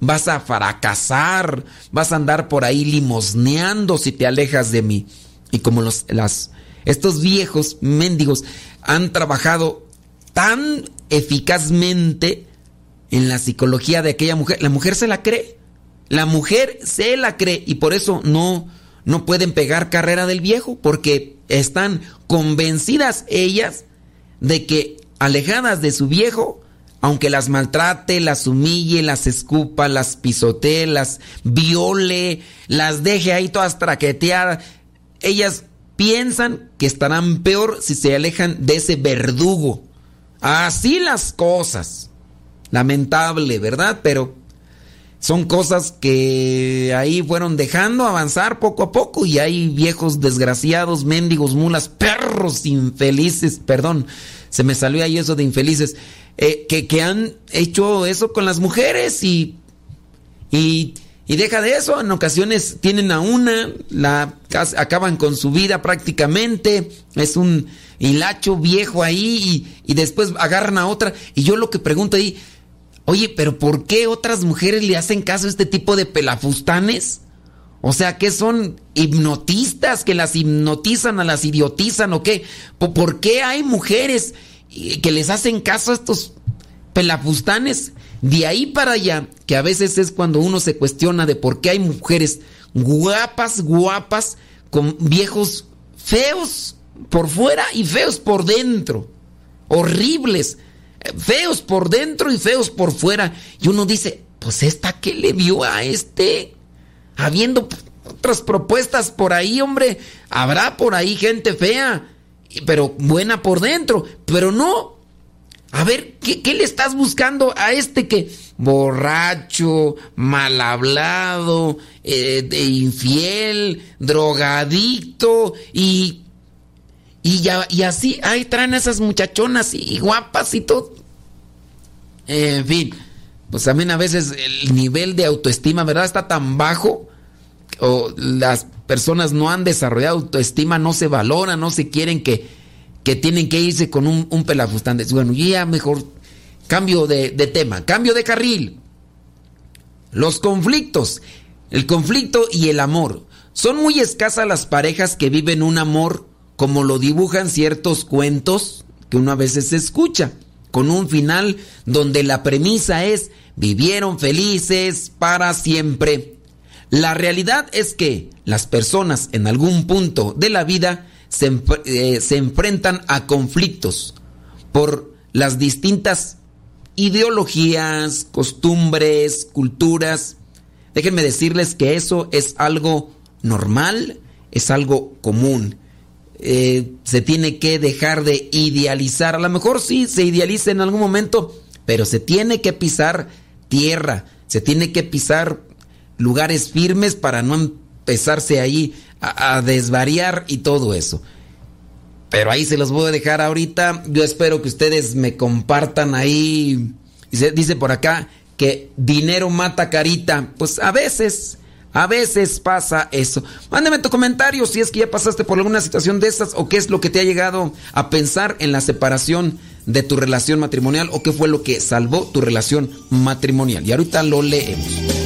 vas a fracasar, vas a andar por ahí limosneando si te alejas de mí. Y como los, las, estos viejos mendigos han trabajado tan eficazmente en la psicología de aquella mujer, la mujer se la cree. La mujer se la cree y por eso no, no pueden pegar carrera del viejo, porque están convencidas ellas de que alejadas de su viejo, aunque las maltrate, las humille, las escupa, las pisotee, las viole, las deje ahí todas traqueteadas, ellas piensan que estarán peor si se alejan de ese verdugo. Así las cosas. Lamentable, ¿verdad? Pero son cosas que ahí fueron dejando avanzar poco a poco y hay viejos desgraciados, mendigos, mulas, perros infelices, perdón, se me salió ahí eso de infelices, eh, que, que, han hecho eso con las mujeres y, y, y, deja de eso, en ocasiones tienen a una, la acaban con su vida prácticamente, es un hilacho viejo ahí y, y después agarran a otra. Y yo lo que pregunto ahí, Oye, pero ¿por qué otras mujeres le hacen caso a este tipo de pelafustanes? O sea, ¿qué son hipnotistas que las hipnotizan, a las idiotizan o qué? ¿Por qué hay mujeres que les hacen caso a estos pelafustanes? De ahí para allá, que a veces es cuando uno se cuestiona de por qué hay mujeres guapas, guapas, con viejos feos por fuera y feos por dentro. Horribles feos por dentro y feos por fuera. Y uno dice, pues esta qué le vio a este, habiendo otras propuestas por ahí, hombre, habrá por ahí gente fea, pero buena por dentro, pero no. A ver, ¿qué, le estás buscando a este que borracho, mal hablado, eh, de infiel, drogadicto y y, ya, y así, ahí traen esas muchachonas y guapas y todo. En fin, pues también a veces el nivel de autoestima, ¿verdad? Está tan bajo. O las personas no han desarrollado autoestima, no se valoran, no se quieren que, que tienen que irse con un, un. Bueno, ya mejor cambio de, de tema, cambio de carril. Los conflictos, el conflicto y el amor. Son muy escasas las parejas que viven un amor como lo dibujan ciertos cuentos que uno a veces escucha, con un final donde la premisa es vivieron felices para siempre. La realidad es que las personas en algún punto de la vida se, eh, se enfrentan a conflictos por las distintas ideologías, costumbres, culturas. Déjenme decirles que eso es algo normal, es algo común eh, se tiene que dejar de idealizar. A lo mejor sí se idealiza en algún momento, pero se tiene que pisar tierra, se tiene que pisar lugares firmes para no empezarse ahí a, desvariar y todo eso. Pero ahí se los voy a dejar ahorita. Yo espero que ustedes me compartan ahí. Dice, dice por acá que dinero mata carita. Pues a veces a veces pasa eso. Mándame tu comentario si es que ya pasaste por alguna situación de estas o qué es lo que te ha llegado a pensar en la separación de tu relación matrimonial o qué fue lo que salvó tu relación matrimonial. Y ahorita lo leemos.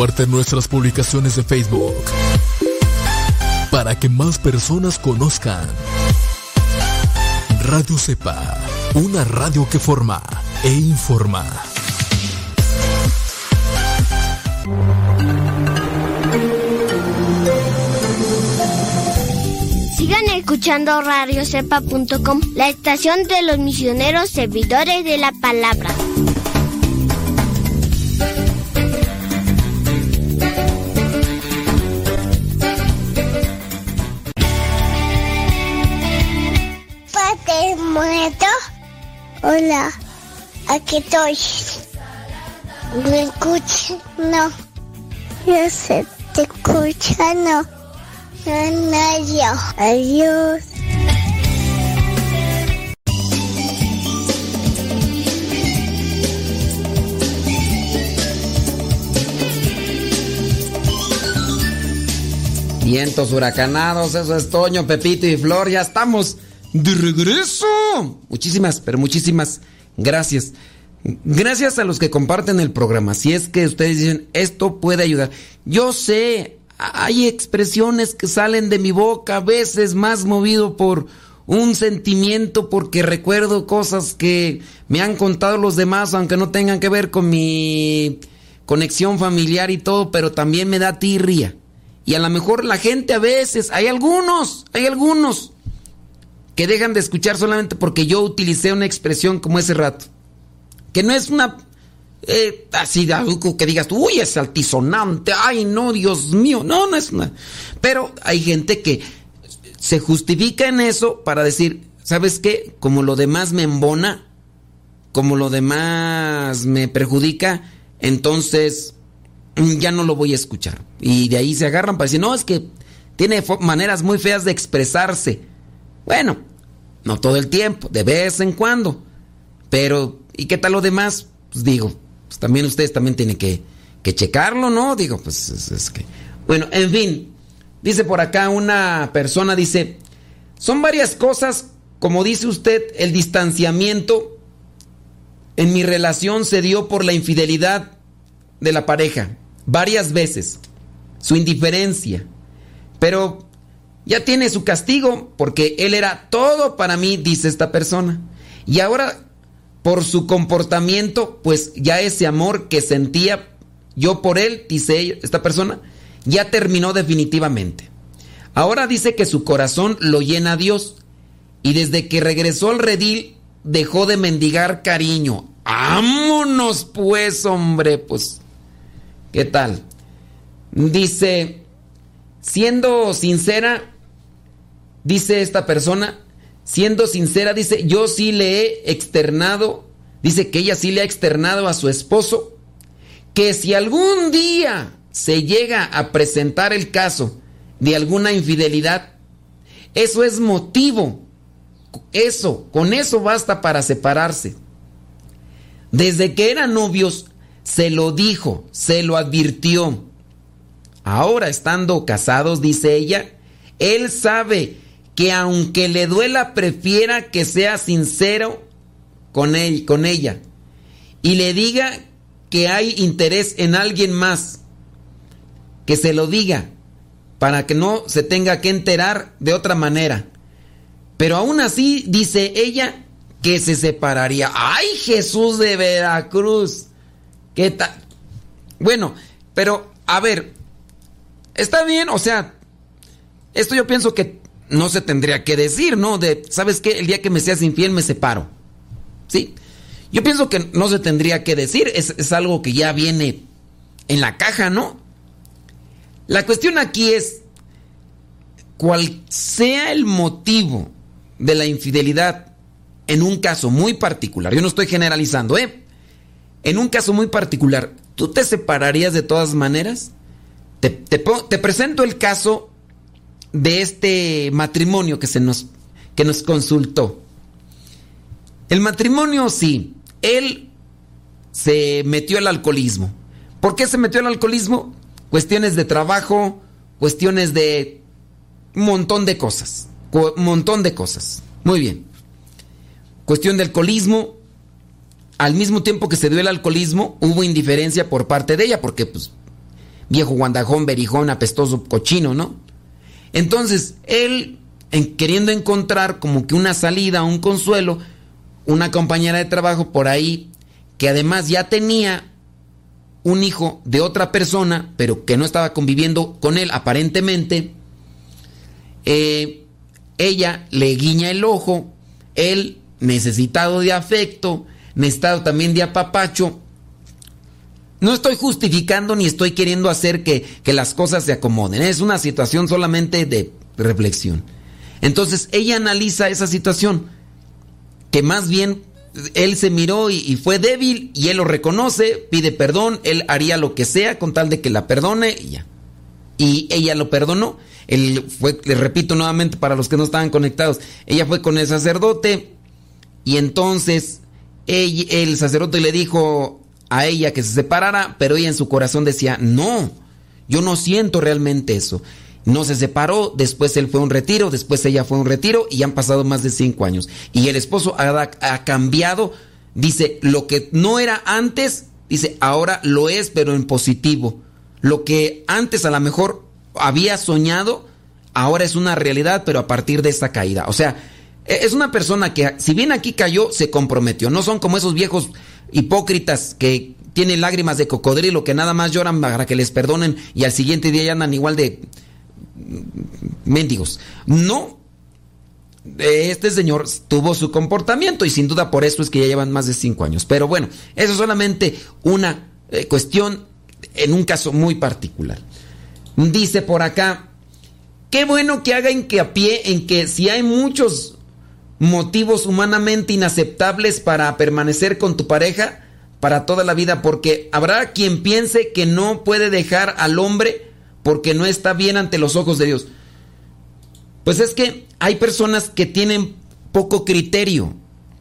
Comparte nuestras publicaciones de Facebook para que más personas conozcan Radio Cepa, una radio que forma e informa. Sigan escuchando radiocepa.com, la estación de los misioneros servidores de la palabra. Hola, aquí estoy. ¿Me escuchas? No. Yo sé, te escucha, no. Adiós. Adiós. Vientos huracanados, eso es Toño, Pepito y Flor, ya estamos de regreso. Muchísimas, pero muchísimas gracias. Gracias a los que comparten el programa. Si es que ustedes dicen, esto puede ayudar. Yo sé, hay expresiones que salen de mi boca a veces más movido por un sentimiento porque recuerdo cosas que me han contado los demás, aunque no tengan que ver con mi conexión familiar y todo, pero también me da tirria. Y a lo mejor la gente a veces, hay algunos, hay algunos que dejan de escuchar solamente porque yo utilicé una expresión como ese rato. Que no es una eh, así algo que digas, uy, es altisonante, ay no, Dios mío, no, no es una. Pero hay gente que se justifica en eso para decir, ¿sabes qué? Como lo demás me embona, como lo demás me perjudica, entonces ya no lo voy a escuchar. Y de ahí se agarran para decir, no, es que tiene maneras muy feas de expresarse. Bueno, no todo el tiempo, de vez en cuando. Pero, ¿y qué tal lo demás? Pues digo, pues también ustedes también tienen que, que checarlo, ¿no? Digo, pues es, que... Bueno, en fin, dice por acá una persona, dice, son varias cosas, como dice usted, el distanciamiento en mi relación se dio por la infidelidad de la pareja, varias veces, su indiferencia, pero ya tiene su castigo porque él era todo para mí, dice esta persona. Y ahora por su comportamiento, pues ya ese amor que sentía yo por él, dice esta persona, ya terminó definitivamente. Ahora dice que su corazón lo llena a Dios y desde que regresó al redil dejó de mendigar cariño. ¡Vámonos pues, hombre! Pues, ¿qué tal? Dice, siendo sincera, dice esta persona, siendo sincera, dice, yo sí le he externado, dice que ella sí le ha externado a su esposo, que si algún día se llega a presentar el caso de alguna infidelidad, eso es motivo, eso, con eso basta para separarse. Desde que eran novios, se lo dijo, se lo advirtió. Ahora, estando casados, dice ella, él sabe que aunque le duela, prefiera que sea sincero con él, con ella, y le diga que hay interés en alguien más, que se lo diga, para que no se tenga que enterar de otra manera. Pero aún así, dice ella, que se separaría. ¡Ay, Jesús de Veracruz! ¿Qué tal? Bueno, pero, a ver, está bien, o sea, esto yo pienso que no se tendría que decir, ¿no? De, ¿sabes qué? El día que me seas infiel me separo. ¿Sí? Yo pienso que no se tendría que decir, es, algo que ya viene en la caja, ¿no? La cuestión aquí es, cual sea el motivo de la infidelidad en un caso muy particular, yo no estoy generalizando, ¿eh? En un caso muy particular, ¿tú te separarías de todas maneras? Te, te presento el caso de este matrimonio que se nos que nos consultó. El matrimonio sí, él se metió al alcoholismo. ¿Por qué se metió al alcoholismo? Cuestiones de trabajo, cuestiones de un montón de cosas, un montón de cosas. Muy bien. Cuestión del alcoholismo, al mismo tiempo que se dio el alcoholismo, hubo indiferencia por parte de ella, porque pues viejo guandajón, berijón, apestoso, cochino, ¿no? Entonces, él, en, queriendo encontrar como que una salida, un consuelo, una compañera de trabajo por ahí, que además ya tenía un hijo de otra persona, pero que no estaba conviviendo con él aparentemente, eh, ella le guiña el ojo, él necesitado de afecto, necesitado también de apapacho, no estoy justificando ni estoy queriendo hacer que, las cosas se acomoden. Es una situación solamente de reflexión. Entonces ella analiza esa situación, que más bien él se miró y, fue débil y él lo reconoce, pide perdón, él haría lo que sea con tal de que la perdone y ya. y ella lo perdonó. Él fue, le repito nuevamente para los que no estaban conectados, ella fue con el sacerdote y entonces el sacerdote le dijo a ella que se separara, pero ella en su corazón decía, no, yo no siento realmente eso. No se separó, después él fue a un retiro, después ella fue a un retiro y han pasado más de cinco años. Y el esposo ha, ha cambiado, dice, lo que no era antes, dice, ahora lo es, pero en positivo. Lo que antes a lo mejor había soñado, ahora es una realidad, pero a partir de esta caída. O sea, e, es una persona que, si bien aquí cayó, se comprometió. No son como esos viejos hipócritas que tienen lágrimas de cocodrilo, que nada más lloran para que les perdonen y al siguiente día ya andan igual de mendigos. No. Este señor tuvo su comportamiento y sin duda por eso es que ya llevan más de cinco años. Pero bueno, eso es solamente una eh, cuestión en un caso muy particular. Dice por acá, qué bueno que haga pie en que si hay muchos motivos humanamente inaceptables para permanecer con tu pareja para toda la vida, porque habrá quien piense que no puede dejar al hombre porque no está bien ante los ojos de Dios. Pues es que hay personas que tienen poco criterio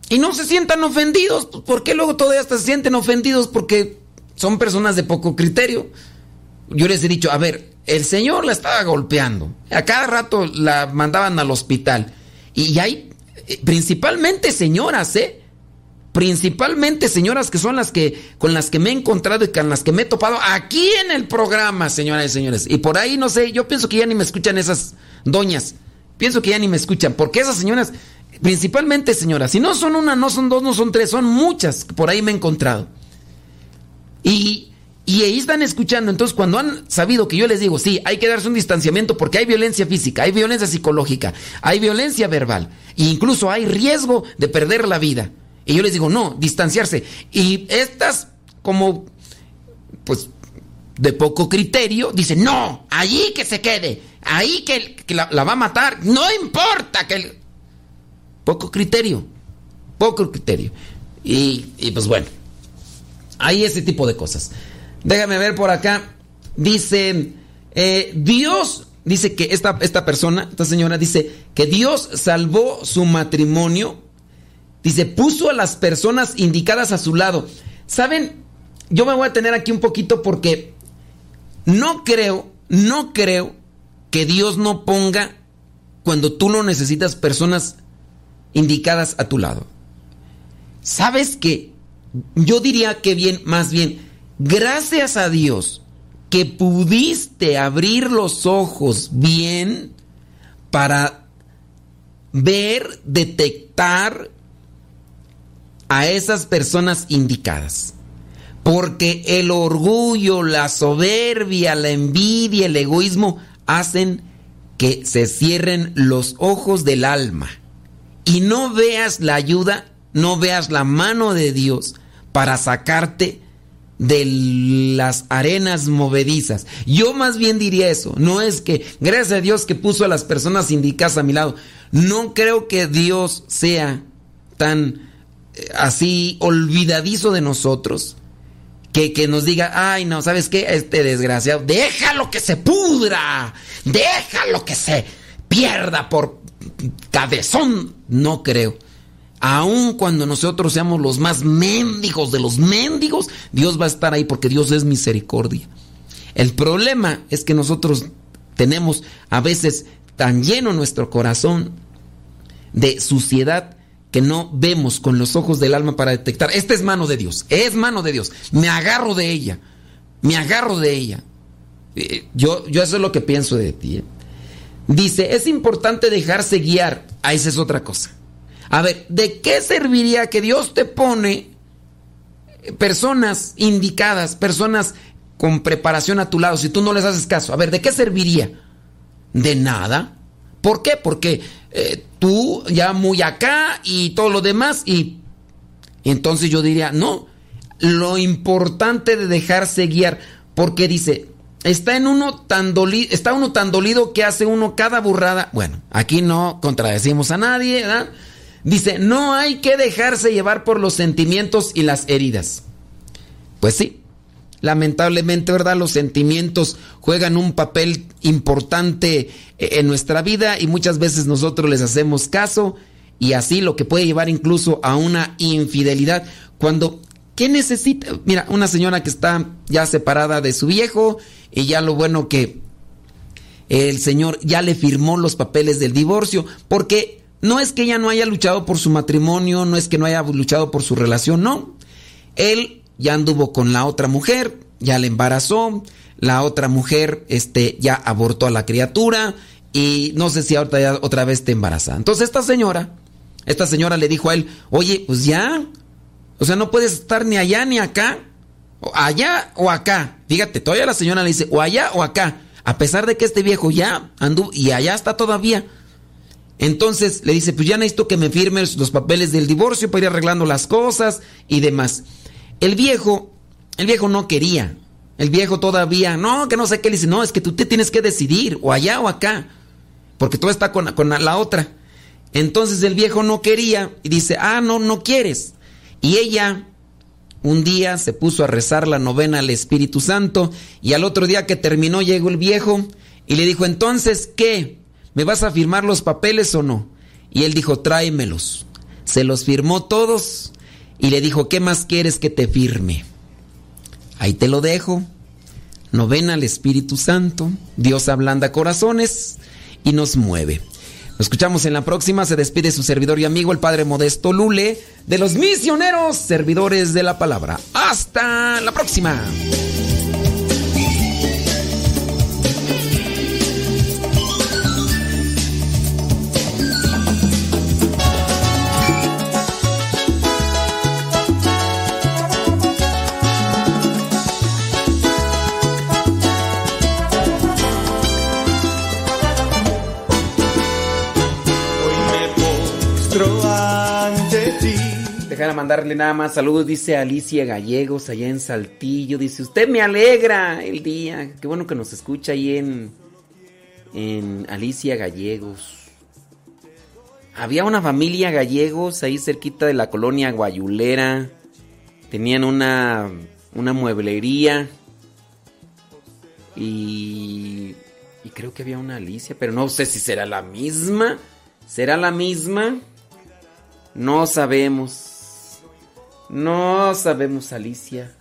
y no se sientan ofendidos. ¿Por qué luego todavía se sienten ofendidos? Porque son personas de poco criterio. Yo les he dicho, a ver, el Señor la estaba golpeando. A cada rato la mandaban al hospital. Y hay principalmente señoras, ¿eh? Principalmente señoras que son las que con las que me he encontrado y con las que me he topado aquí en el programa, señoras y señores. Y por ahí no sé, yo pienso que ya ni me escuchan esas doñas. Pienso que ya ni me escuchan, porque esas señoras, principalmente señoras, si no son una, no son dos, no son tres, son muchas, por ahí me he encontrado. Y, y ahí están escuchando, entonces cuando han sabido que yo les digo, sí, hay que darse un distanciamiento porque hay violencia física, hay violencia psicológica, hay violencia verbal, e incluso hay riesgo de perder la vida. Y yo les digo, no, distanciarse. Y estas, como, pues, de poco criterio, dicen, no, allí que se quede, ahí que, la, va a matar, no importa que... Poco criterio, poco criterio. Y, pues bueno, hay ese tipo de cosas. Déjame ver por acá. Dice, eh, Dios, dice que esta, esta persona, esta señora dice que Dios salvó su matrimonio Dice, puso a las personas indicadas a su lado. ¿Saben? Yo me voy a tener aquí un poquito porque no creo, no creo que Dios no ponga cuando tú no necesitas personas indicadas a tu lado. ¿Sabes qué? Yo diría que bien, más bien, gracias a Dios que pudiste abrir los ojos bien para ver, detectar a esas personas indicadas. Porque el orgullo, la soberbia, la envidia, el egoísmo hacen que se cierren los ojos del alma y no veas la ayuda, no veas la mano de Dios para sacarte de las arenas movedizas. Yo más bien diría eso, no es que, gracias a Dios que puso a las personas indicadas a mi lado, no creo que Dios sea tan así olvidadizo de nosotros, que, que, nos diga, ay no, ¿sabes qué? Este desgraciado, déjalo que se pudra, déjalo que se pierda por cabezón. No creo. Aun cuando nosotros seamos los más mendigos de los mendigos, Dios va a estar ahí porque Dios es misericordia. El problema es que nosotros tenemos a veces tan lleno nuestro corazón de suciedad que no vemos con los ojos del alma para detectar. Esta es mano de Dios, es mano de Dios. Me agarro de ella, me agarro de ella. Eh, yo, yo eso es lo que pienso de ti. ¿eh? Dice, es importante dejarse guiar. Ah, esa es otra cosa. A ver, ¿de qué serviría que Dios te pone personas indicadas, personas con preparación a tu lado, si tú no les haces caso? A ver, ¿de qué serviría? De nada. ¿Por qué? Porque eh, tú ya muy acá y todo lo demás y, entonces yo diría, no, lo importante de dejarse guiar, porque dice, está en uno tan dolido, está uno tan dolido que hace uno cada burrada. Bueno, aquí no contradecimos a nadie, ¿verdad? Dice, no hay que dejarse llevar por los sentimientos y las heridas. Pues sí, lamentablemente, ¿verdad? Los sentimientos juegan un papel importante eh, en nuestra vida y muchas veces nosotros les hacemos caso y así lo que puede llevar incluso a una infidelidad. Cuando, ¿qué necesita? Mira, una señora que está ya separada de su viejo y ya lo bueno que el señor ya le firmó los papeles del divorcio, porque no es que ella no haya luchado por su matrimonio, no es que no haya luchado por su relación, no. Él ya anduvo con la otra mujer, ya le embarazó, la otra mujer este, ya abortó a la criatura y no sé si ahorita ya otra vez te embaraza. Entonces esta señora, esta señora le dijo a él, oye, pues ya, o sea, no puedes estar ni allá ni acá, o allá o acá. Fíjate, todavía la señora le dice, o allá o acá, a pesar de que este viejo ya anduvo y allá está todavía. Entonces le dice, pues ya necesito que me firmes los papeles del divorcio para ir arreglando las cosas y demás. El viejo, el viejo no quería. El viejo todavía, no, que no sé qué, le dice, no, es que tú te tienes que decidir, o allá o acá, porque todo está con, con la otra. Entonces el viejo no quería y dice, ah, no, no quieres. Y ella un día se puso a rezar la novena al Espíritu Santo y al otro día que terminó llegó el viejo y le dijo, entonces, ¿qué? ¿Me vas a firmar los papeles o no? Y él dijo, tráemelos. Se los firmó todos y le dijo, ¿qué más quieres que te firme? Ahí te lo dejo. Novena al Espíritu Santo. Dios ablanda corazones y nos mueve. Nos escuchamos en la próxima. Se despide su servidor y amigo, el Padre Modesto Lule, de los misioneros servidores de la palabra. Hasta la próxima. Mandarle nada más saludos, dice Alicia Gallegos allá en Saltillo. Dice, usted me alegra el día. Qué bueno que nos escucha ahí en, en Alicia Gallegos. Había una familia gallegos ahí cerquita de la colonia Guayulera. Tenían una, una mueblería. Y, y creo que había una Alicia, pero no sé si será la misma. ¿Será la misma? No sabemos. No sabemos, Alicia.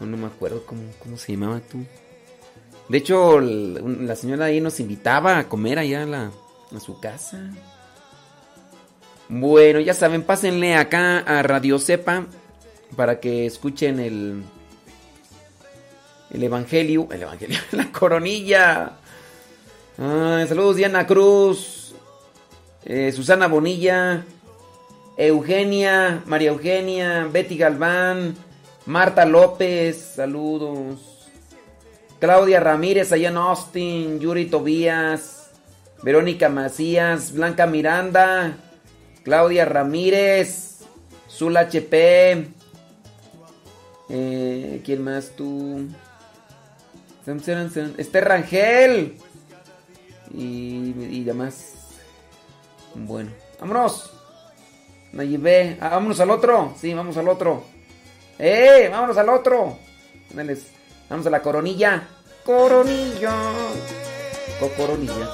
no, me acuerdo cómo, se llamaba tú. De hecho, la señora ahí nos invitaba a comer allá a su casa. Bueno, ya saben, pásenle acá a Radio Cepa para que escuchen el, el Evangelio. El Evangelio, la coronilla. saludos, Diana Cruz. Eh, Susana Bonilla. Eugenia, María Eugenia, Betty Galván, Marta López, saludos. Claudia Ramírez allá Austin, Yuri Tobías, Verónica Macías, Blanca Miranda, Claudia Ramírez, Zul HP. Eh, ¿Quién más tú? Esther Rangel. Y, y demás. Bueno, vámonos. Nayibé. Ah, vámonos al otro. Sí, vamos al otro. ¡Eh! ¡Vámonos al otro! Vamos a la coronilla. Coronilla. Coronilla.